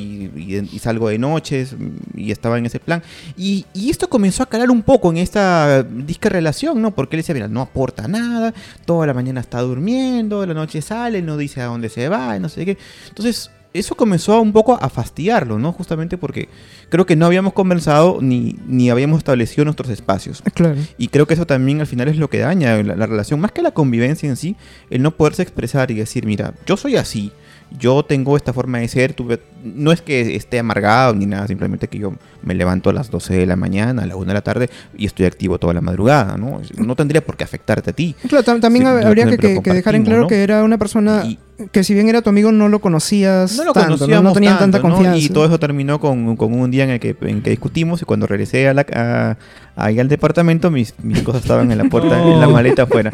y- salgo de noches y estaba en ese plan. Y, esto comenzó a calar un poco en esta disca relación, ¿no? Porque él decía, mira, no aporta nada, toda la mañana está durmiendo, la noche sale, no dice a dónde se va, no sé qué. Entonces, eso comenzó un poco a fastidiarlo, ¿no? Justamente porque creo que no habíamos conversado ni, ni habíamos establecido nuestros espacios. Claro. Y creo que eso también al final es lo que daña la, la relación, más que la convivencia en sí, el no poderse expresar y decir, mira, yo soy así, yo tengo esta forma de ser, tuve- no es que esté amargado ni nada, simplemente que yo me levanto a las 12 de la mañana, a la 1 de la tarde y estoy activo toda la madrugada, ¿no? No tendría por qué afectarte a ti. Claro, tam- también Sí, habría que, dejar en claro ¿no? que era una persona Y- que si bien era tu amigo no lo conocías no lo tanto, ¿no? conocíamos no tenían tanta tanto, ¿no? confianza. Y todo eso terminó con, con un día en el que, en que discutimos y cuando regresé a la, a- ahí al departamento mis, mis cosas estaban en la puerta, en la maleta afuera.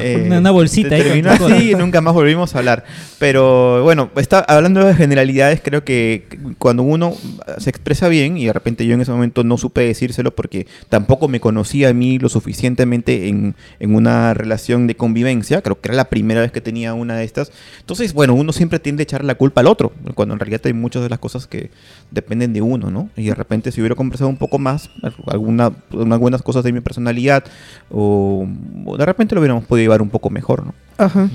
Eh, Una- una bolsita ahí Terminó así y nunca más volvimos a hablar. Pero bueno, está, hablando de generalidades, creo que cuando uno se expresa bien, y de repente yo en ese momento no supe decírselo porque tampoco me conocía a mí lo suficientemente en, en una relación de convivencia, creo que era la primera vez que tenía una de estas. Entonces, bueno, uno siempre tiende a echar la culpa al otro, cuando en realidad hay muchas de las cosas que dependen de uno, ¿no? Y de repente si hubiera conversado un poco más, alguna, unas buenas cosas de mi personalidad, o, o de repente lo hubiéramos podido llevar un poco mejor, ¿no? Ajá.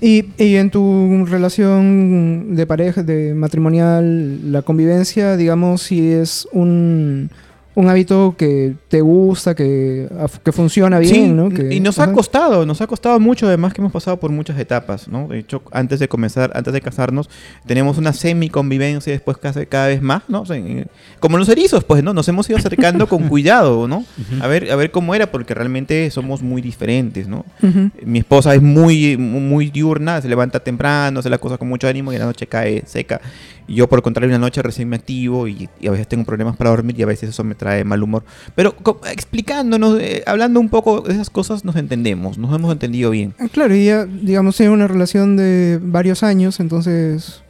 Y, y en tu relación de pareja, de matrimonial, la convivencia, digamos, si es un, un hábito que te gusta, que, que funciona bien, Sí, ¿no? Que- y nos ha costado, nos ha costado mucho, además que hemos pasado por muchas etapas, ¿no? De hecho, antes de comenzar, antes de casarnos, tenemos una semi-convivencia, después cada, cada vez más, ¿no? O sea, en- como los erizos, pues, ¿no? Nos hemos ido acercando con cuidado, ¿no? A ver, a ver cómo era, porque realmente somos muy diferentes, ¿no? Mi esposa es muy, muy diurna, se levanta temprano, hace las cosas con mucho ánimo y en la noche cae seca. Yo, por el contrario, en la noche recién me activo y, y a veces tengo problemas para dormir y a veces eso me trae mal humor. Pero explicándonos, eh, hablando un poco de esas cosas, nos entendemos, nos hemos entendido bien. Ah, Claro, y ya, digamos, tienen una relación de varios años, entonces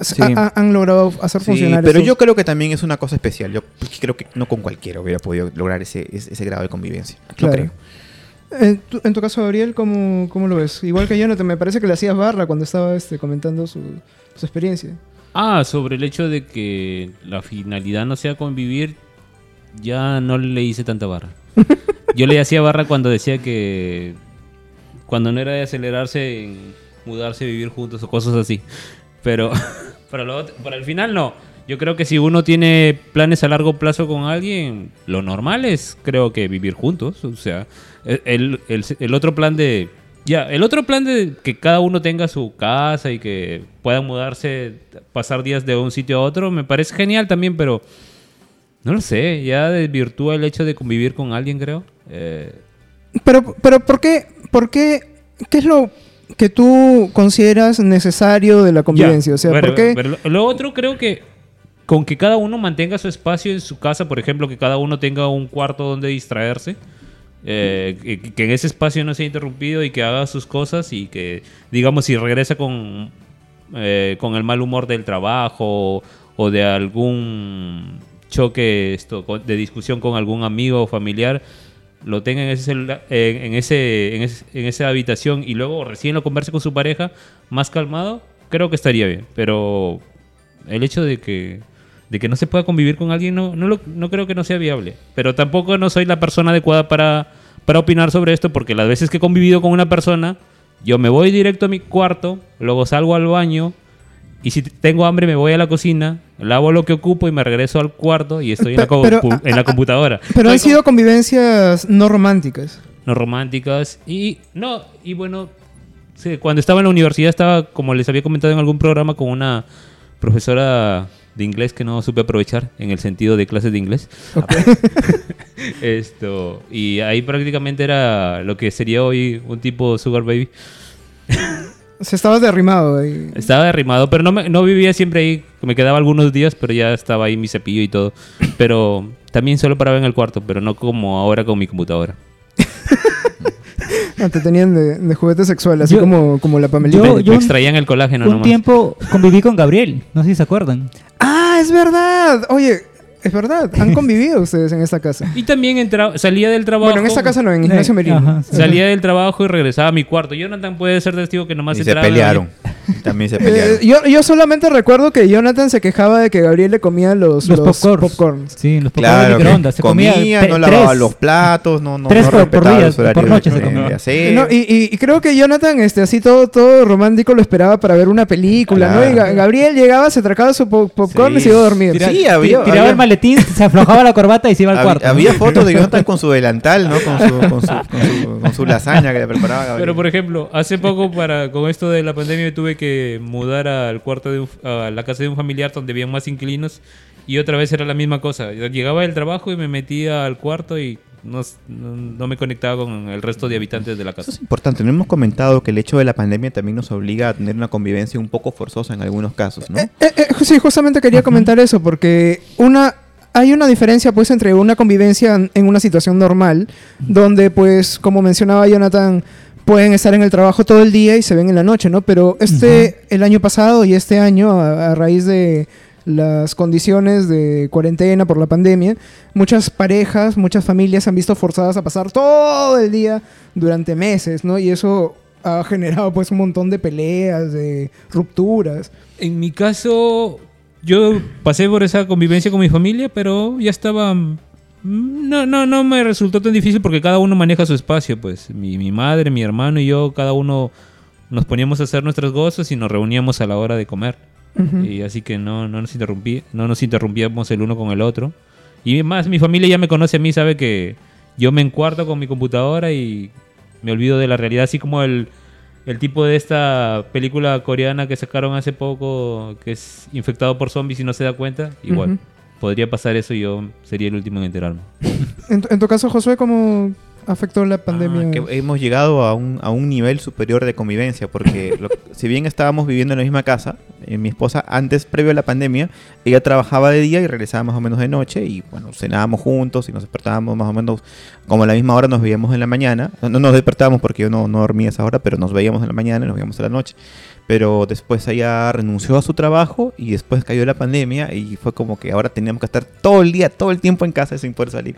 Sí. ha- ha- han logrado hacer Sí, funcionar pero esos- yo creo que también es una cosa especial. Yo creo que no con cualquiera hubiera podido lograr ese, ese, ese grado de convivencia. Lo Claro. creo. En tu, en tu caso, Gabriel, ¿cómo, ¿cómo lo ves? Igual que Jonathan, me parece que le hacías barra cuando estaba este, comentando su, su experiencia. Ah, sobre el hecho de que la finalidad no sea convivir, ya no le hice tanta barra. Yo le hacía barra cuando decía que cuando no era de acelerarse en mudarse, vivir juntos o cosas así. Pero para, lo para el final no. Yo creo que si uno tiene planes a largo plazo con alguien, lo normal es creo que vivir juntos. O sea, e, el, el- el otro plan de... Ya, el otro plan de que cada uno tenga su casa y que puedan mudarse, pasar días de un sitio a otro, me parece genial también, pero no lo sé, ya desvirtúa el hecho de convivir con alguien, creo. Eh, Pero, pero ¿por qué, por qué, qué es lo que tú consideras necesario de la convivencia? Ya, o sea, ¿por qué? pero lo, lo otro creo que con que cada uno mantenga su espacio en su casa, por ejemplo, que cada uno tenga un cuarto donde distraerse, eh, que, en ese espacio no sea interrumpido y que haga sus cosas y que, digamos, si regresa con, eh, con el mal humor del trabajo o de algún choque esto, de discusión con algún amigo o familiar, lo tenga en ese celular, en ese, en, ese- en esa habitación y luego recién lo converse con su pareja más calmado, creo que estaría bien. Pero el hecho de que, de que no se pueda convivir con alguien no, no, lo- no creo que no sea viable. Pero tampoco no soy la persona adecuada para, para opinar sobre esto porque las veces que he convivido con una persona, yo me voy directo a mi cuarto, luego salgo al baño. Y si tengo hambre me voy a la cocina, lavo lo que ocupo y me regreso al cuarto y estoy en la, Pe- pero, compu- en la computadora. Pero han sido convivencias no románticas. no románticas y no y bueno sí, cuando estaba en la universidad estaba como les había comentado en algún programa con una profesora de inglés que no supe aprovechar en el sentido de clases de inglés. Esto y ahí prácticamente era lo que sería hoy un tipo sugar baby. Se estaba derrimado ahí. estaba derrimado pero no me- no vivía siempre ahí. Me quedaba algunos días pero ya estaba ahí mi cepillo y todo. Pero también solo paraba en el cuarto pero no como ahora con mi computadora Te tenían de, de juguete sexual, así Yo- como, como la Pamelita. Yo- yo me extraían el colágeno un nomás. tiempo conviví con Gabriel, no sé si se acuerdan. Ah, es verdad. Oye, es verdad. Han convivido ustedes en esta casa. Y también entraba, salía del trabajo. Bueno, en esta casa no, en Ignacio Eh, Merino. ajá, sí. Salía del trabajo y regresaba a mi cuarto. Jonathan puede ser testigo que nomás Y se pelearon. También se pelearon. Eh, yo, yo solamente recuerdo que Jonathan se quejaba de que Gabriel le comía los, Los, los popcorns. popcorns. Sí, los popcorns de Claro, microondas. Se comía, no lavaba tres. los platos, no, no, Tres no por- por respetaba día, los horarios por noche de- se comía. de. No, y, y- y creo que Jonathan, este, así todo, todo romántico, lo esperaba para ver una película, ¿no? Y Gabriel llegaba, se tracaba su po- popcorn y Sí. se iba a dormir. Tira- Sí, había- tiraba había- el maletín, se aflojaba la corbata y se iba al cuarto. Había fotos de Jonathan con su delantal, ¿no? Con su, con su, con su, con su lasaña que le preparaba Gabriel. Pero por ejemplo, hace poco para con esto de la pandemia tuve que mudar al cuarto de un- a la casa de un familiar donde había más inquilinos y otra vez era la misma cosa. Llegaba del trabajo y me metía al cuarto y no, no- me conectaba con el resto de habitantes de la Eso casa. es importante. No hemos comentado que el hecho de la pandemia también nos obliga a tener una convivencia un poco forzosa en algunos casos, ¿no? Eh, eh, eh, sí, justamente quería comentar eso, porque una hay una diferencia pues entre una convivencia en una situación normal, donde pues, como mencionaba Jonathan, pueden estar en el trabajo todo el día y se ven en la noche, ¿no? Pero este, el año pasado y este año, a, a raíz de las condiciones de cuarentena por la pandemia, muchas parejas, muchas familias se han visto forzadas a pasar todo el día durante meses, ¿no? Y eso ha generado pues un montón de peleas, de rupturas. En mi caso, yo pasé por esa convivencia con mi familia, pero ya estaba... mm, No, no, no me resultó tan difícil porque cada uno maneja su espacio, pues. Mi, mi madre, mi hermano y yo, cada uno nos poníamos a hacer nuestros gozos y nos reuníamos a la hora de comer. Ujú. Y así que no, no, nos interrumpí, no nos interrumpíamos el uno con el otro. Y más, mi familia ya me conoce a mí, sabe que yo me encuarto con mi computadora y me olvido de la realidad, así como el, el tipo de esta película coreana que sacaron hace poco, que es infectado por zombies y no se da cuenta. Igual, Ujú. podría pasar eso y yo sería el último en enterarme. En, en tu caso, Josué, ¿cómo afectó la pandemia? Ah, que hemos llegado a un, a un nivel superior de convivencia, porque lo- si bien estábamos viviendo en la misma casa, eh, mi esposa antes, previo a la pandemia, ella trabajaba de día y regresaba más o menos de noche y bueno, cenábamos juntos y nos despertábamos más o menos como a la misma hora nos veíamos en la mañana. No, no nos despertábamos porque yo no, no dormía a esa hora, pero nos veíamos en la mañana y nos veíamos en la noche. Pero después ella renunció a su trabajo y después cayó la pandemia y fue como que ahora teníamos que estar todo el día, todo el tiempo en casa sin poder salir.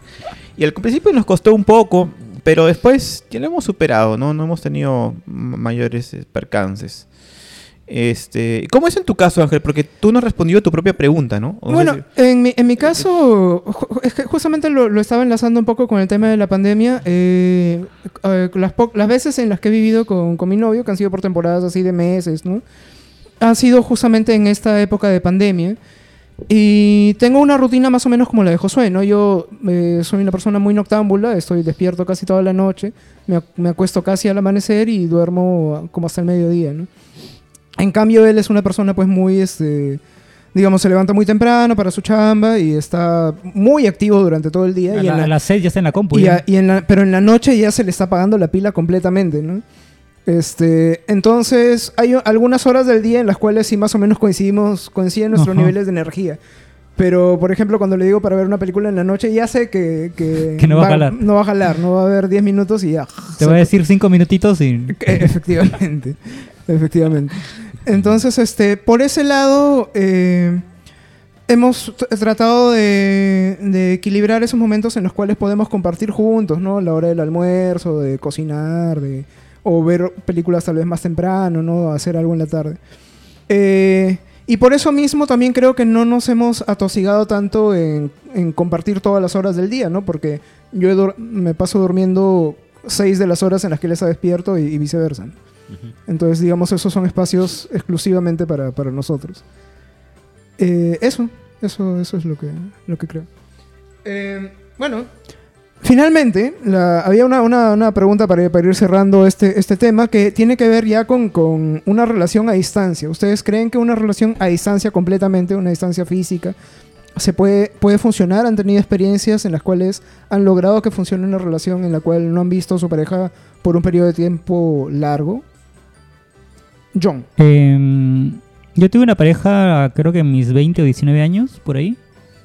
Y al principio nos costó un poco, pero después ya lo hemos superado, ¿no? No hemos tenido mayores eh, percances. Este, ¿Cómo es en tu caso, Ángel? Porque tú no has respondido a tu propia pregunta, ¿no? O Bueno, en mi, en mi caso, ju- es que justamente lo, lo estaba enlazando un poco con el tema de la pandemia. eh, eh, las, las veces en las que he vivido con, con mi novio, que han sido por temporadas así de meses, ¿no? Han sido justamente en esta época de pandemia. Y tengo una rutina más o menos como la de Josué, ¿no? Yo eh, soy una persona muy noctámbula, estoy despierto casi toda la noche, me, me acuesto casi al amanecer y duermo como hasta el mediodía, ¿no? En cambio, él es una persona pues muy, este, digamos, se levanta muy temprano para su chamba y está muy activo durante todo el día. A y la- la- a las 6 ya está en la compu. y a- y en la- pero en la noche ya se le está apagando la pila completamente, ¿no? Este, entonces hay algunas horas del día en las cuales sí más o menos coincidimos, coinciden nuestros Ajá. niveles de energía. Pero, por ejemplo, cuando le digo para ver una película en la noche, ya sé que, que, Que no va a jalar. No va a jalar, no va a haber 10 minutos y ya. Te voy a decir 5 minutitos y... Efectivamente, efectivamente. Entonces, este, por ese lado, eh, hemos tratado de, de equilibrar esos momentos en los cuales podemos compartir juntos, ¿no? La hora del almuerzo, de cocinar, de, o ver películas tal vez más temprano, ¿no? Hacer algo en la tarde. Eh, y por eso mismo también creo que no nos hemos atosigado tanto en, en compartir todas las horas del día, ¿no? Porque yo me paso durmiendo seis de las horas en las que él está despierto y, y viceversa. ¿no? Entonces, digamos, esos son espacios exclusivamente para, para nosotros. Eh, eso, eso, eso es lo que, lo que creo. Eh, bueno, finalmente, la- había una, una- una pregunta para, para ir cerrando este, este tema que tiene que ver ya con, con una relación a distancia. ¿Ustedes creen que una relación a distancia completamente, una distancia física, se puede, puede funcionar? ¿Han tenido experiencias en las cuales han logrado que funcione una relación en la cual no han visto a su pareja por un periodo de tiempo largo? John. Em, yo tuve una pareja, creo que en mis 20 o 19 años, por ahí,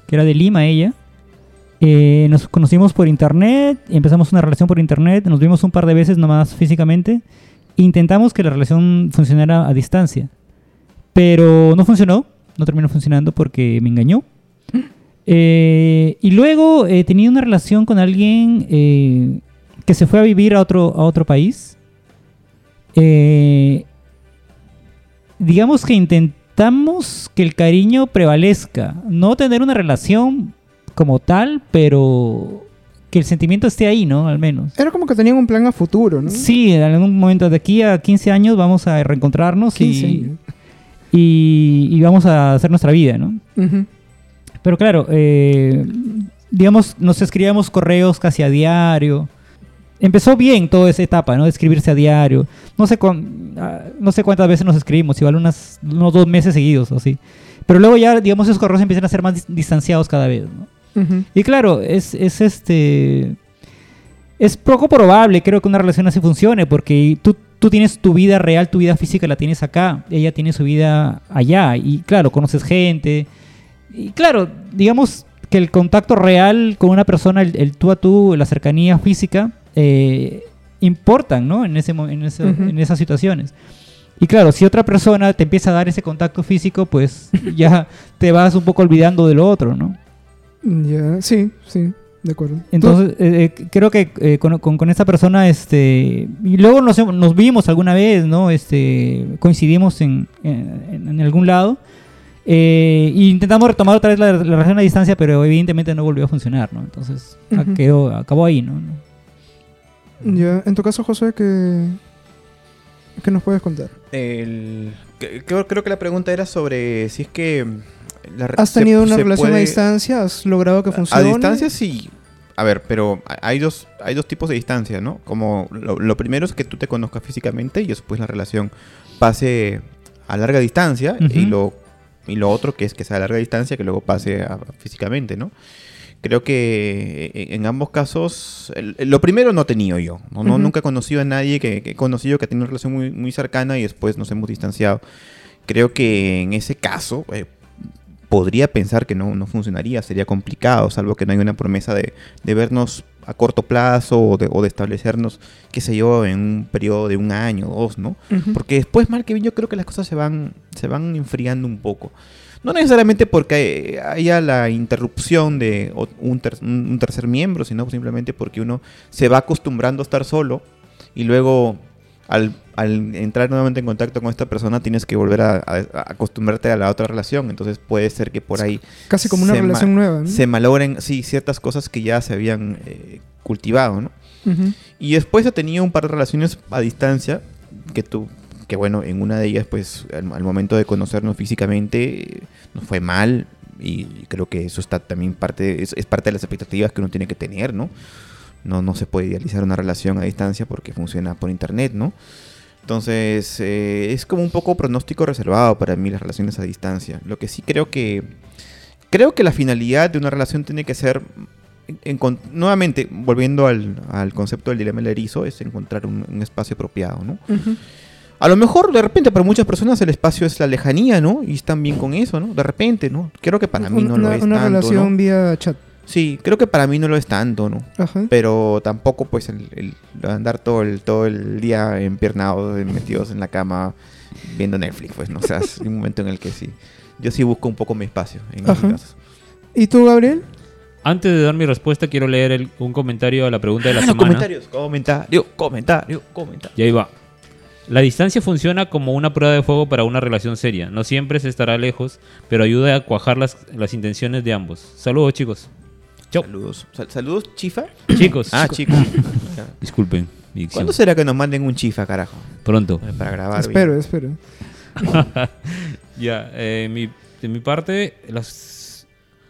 que era de Lima ella. Eh, nos conocimos por internet, empezamos una relación por internet, nos vimos un par de veces nomás físicamente. Intentamos que la relación funcionara a distancia, pero no funcionó, no terminó funcionando porque me engañó. Eh, y luego eh, tenía una relación con alguien eh, que se fue a vivir a otro, a otro país. Digamos que intentamos que el cariño prevalezca. No tener una relación como tal, pero que el sentimiento esté ahí, ¿no? Al menos. Era como que tenían un plan a futuro, ¿no? Sí, en algún momento de aquí a 15 años vamos a reencontrarnos 15 y, y, y vamos a hacer nuestra vida, ¿no? Pero claro, eh, digamos, nos escribíamos correos casi a diario. Empezó bien toda esa etapa, ¿no? De escribirse a diario. No sé, cuán- ah, no sé cuántas veces nos escribimos, igual unas, unos dos meses seguidos o así. Pero luego ya, digamos, esos correos empiezan a ser más dis- distanciados cada vez, ¿no? Y claro, es, es este. Es poco probable, creo que una relación así funcione, porque tú, tú tienes tu vida real, tu vida física la tienes acá, ella tiene su vida allá, y claro, conoces gente. Y claro, digamos que el contacto real con una persona, el, el tú a tú, la cercanía física, eh, importan, ¿no? En, ese, en, ese- Ujú. en esas situaciones. Y claro, si otra persona te empieza a dar ese contacto físico, pues ya te vas un poco olvidando de lo otro, ¿no? Ya, sí, sí, de acuerdo. Entonces, eh, eh, creo que eh, con, con- con esta persona, este, y luego nos, nos vimos alguna vez, ¿no? Este, coincidimos en, en, en algún lado. y intentamos retomar otra vez la, la relación a distancia, pero evidentemente no volvió a funcionar, ¿no? Entonces, a- Ujú. quedó, acabó ahí, ¿no? Ya, en tu caso, José, ¿qué, qué nos puedes contar? El- creo, creo que la pregunta era sobre si es que... la ¿Has se- tenido una se relación a distancia? ¿Has logrado que A funcione? distancia sí. A ver, pero hay dos, hay dos tipos de distancia, ¿no? Como lo, lo primero es que tú te conozcas físicamente y después la relación pase a larga distancia y, lo, y lo otro que es que sea a larga distancia que luego pase a- físicamente, ¿no? Creo que eh, en ambos casos, el- lo primero no he tenido yo, ¿no? No- Ujú. Nunca he conocido a nadie que, que he conocido que ha tenido una relación muy, muy cercana y después nos hemos distanciado. Creo que en ese caso eh, podría pensar que no, no funcionaría, sería complicado, salvo que no haya una promesa de, de vernos a corto plazo o de, o de establecernos, qué sé yo, en un periodo de un año o dos, ¿no? Ujú. Porque después, mal que bien, yo creo que las cosas se van, se van enfriando un poco. No necesariamente porque haya la interrupción de un, ter- un- tercer miembro, sino simplemente porque uno se va acostumbrando a estar solo y luego al, al entrar nuevamente en contacto con esta persona tienes que volver a, a- a acostumbrarte a la otra relación. Entonces puede ser que por ahí Casi como una relación nueva. ¿no? se malogren, sí, ciertas cosas que ya se habían eh, cultivado, ¿no? Y después he tenido un par de relaciones a distancia que tú que bueno, en una de ellas pues al, al momento de conocernos físicamente nos fue mal y creo que eso está también parte es, es parte de las expectativas que uno tiene que tener, ¿no? No no se puede idealizar una relación a distancia porque funciona por internet, ¿no? Entonces, eh, es como un poco pronóstico reservado para mí las relaciones a distancia. Lo que sí creo que creo que la finalidad de una relación tiene que ser en- encon- nuevamente volviendo al, al concepto del dilema del erizo es encontrar un, un espacio apropiado no Ujú. A lo mejor de repente para muchas personas el espacio es la lejanía no y están bien con eso no de repente no creo que para mí no una, lo es una tanto relación ¿no? vía chat. sí creo que para mí no lo es tanto no Ajá. pero tampoco pues el, el andar todo el todo el día empiernados metidos en la cama viendo Netflix pues no o sea es un momento en el que sí yo sí busco un poco mi espacio en esos Ajá. casos ¿Y tú, Gabriel? Antes de dar mi respuesta, quiero leer el- un comentario a la pregunta de la Ah, semana. comentarios comentario comentario comentario Y ahí va. La distancia funciona como una prueba de fuego para una relación seria. No siempre se estará lejos, pero ayuda a cuajar las, las intenciones de ambos. Saludos, chicos. Chau. Saludos. Sal- saludos, chifa. Chicos. Ah, chicos. Disculpen. mi dicción. ¿Cuándo será que nos manden un chifa, carajo? Pronto. Eh, Para grabar. espero, bien. espero. Ya, eh, mi- de mi parte, las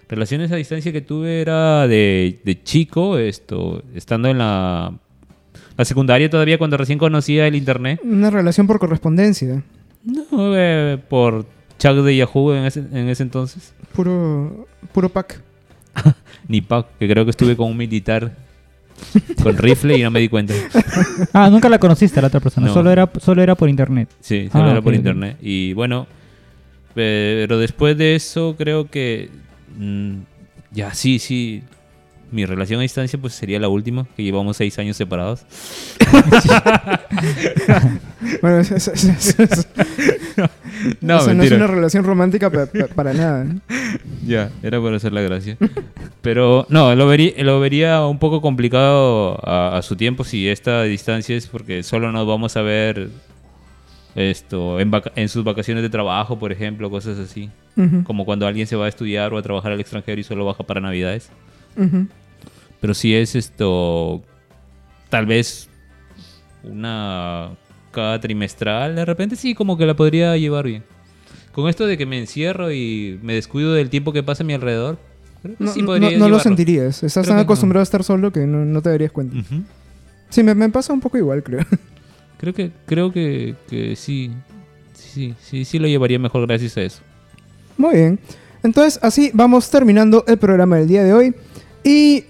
relaciones a distancia que tuve era de, de chico, esto, estando en la, la secundaria todavía, cuando recién conocía el internet. Una relación por correspondencia. No, eh, por chat de Yahoo en ese, en ese entonces. Puro, puro pack. Ni Pac, que creo que estuve con un militar con rifle y no me di cuenta. Ah, nunca la conociste a la otra persona, No. solo, era, solo era por internet. Sí, solo Ah, era por internet. Y bueno, pero después de eso creo que mm, ya sí, sí. Mi relación a distancia pues sería la última, que llevamos seis años separados. Bueno, es- es- es- es- es- No, o sea, no es una relación romántica pa- pa- para nada. ¿no? Ya, era para hacer la gracia. Pero no, lo vería, lo vería un poco complicado a, a su tiempo si esta distancia es porque solo nos vamos a ver esto en, vaca- en sus vacaciones de trabajo, por ejemplo, cosas así. Como cuando alguien se va a estudiar o a trabajar al extranjero y solo baja para Navidades. Pero si es esto, tal vez una cada trimestral, de repente sí, como que la podría llevar bien. Con esto de que me encierro y me descuido del tiempo que pasa a mi alrededor, creo que No, sí no- podría no lo sentirías. Estás tan no. acostumbrado a estar solo que no, no te darías cuenta. Sí, me, me pasa un poco igual, creo. Creo que, creo que, que sí, sí, sí, sí lo llevaría mejor gracias a eso. Muy bien. Entonces, así vamos terminando el programa del día de hoy. Y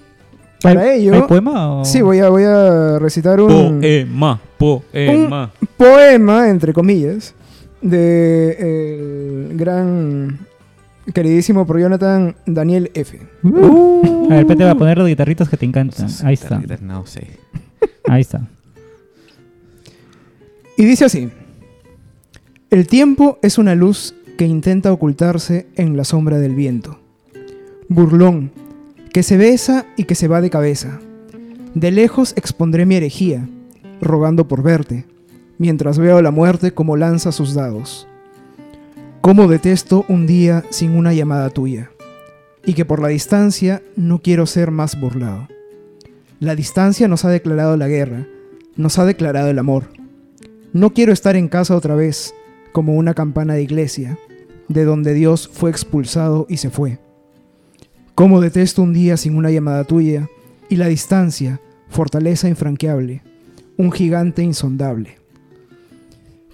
para ¿Hay- ello... ¿Hay poema o...? Sí, voy a, voy a recitar un Poema, poema. poema, entre comillas, de el gran queridísimo por Jonathan Daniel F. A ver, Pete va a poner los guitarritas que te encantan. Ahí está. No sé. Ahí está. Y dice así: El tiempo es una luz que intenta ocultarse en la sombra del viento. Burlón, que se besa y que se va de cabeza. De lejos expondré mi herejía, rogando por verte, mientras veo la muerte como lanza sus dados. Cómo detesto un día sin una llamada tuya, y que por la distancia no quiero ser más burlado. La distancia nos ha declarado la guerra, nos ha declarado el amor. No quiero estar en casa otra vez, como una campana de iglesia, de donde Dios fue expulsado y se fue. Cómo detesto un día sin una llamada tuya, y la distancia, fortaleza infranqueable, un gigante insondable.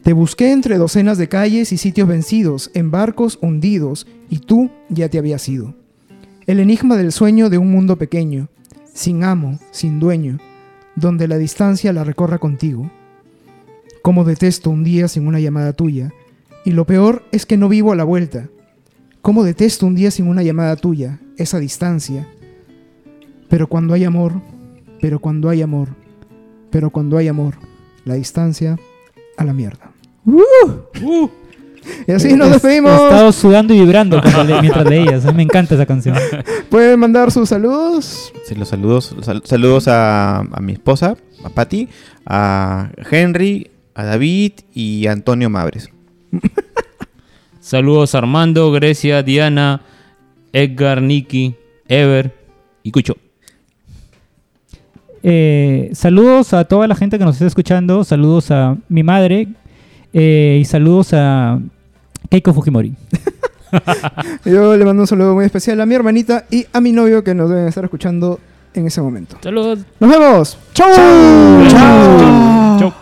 Te busqué entre docenas de calles y sitios vencidos, en barcos hundidos, y tú ya te habías ido. El enigma del sueño de un mundo pequeño, sin amo, sin dueño, donde la distancia la recorra contigo. Cómo detesto un día sin una llamada tuya, y lo peor es que no vivo a la vuelta. Cómo detesto un día sin una llamada tuya, esa distancia. Pero cuando hay amor, pero cuando hay amor, pero cuando hay amor, la distancia a la mierda. Y así nos despedimos. He estado sudando y vibrando le- mientras leías. Me encanta esa canción. Pueden mandar sus saludos. Sí, los saludos, sal- saludos a, a mi esposa, a Patti, a Henry, a David y a Antonio Mabres. Saludos a Armando, Grecia, Diana, Edgar, Nicky, Ever y Cucho. Eh, saludos a toda la gente que nos está escuchando. Saludos a mi madre. eh, y saludos a Keiko Fujimori. Yo le mando un saludo muy especial a mi hermanita y a mi novio que nos deben estar escuchando en ese momento. Saludos. Nos vemos. ¡Chau! Chao. Chao.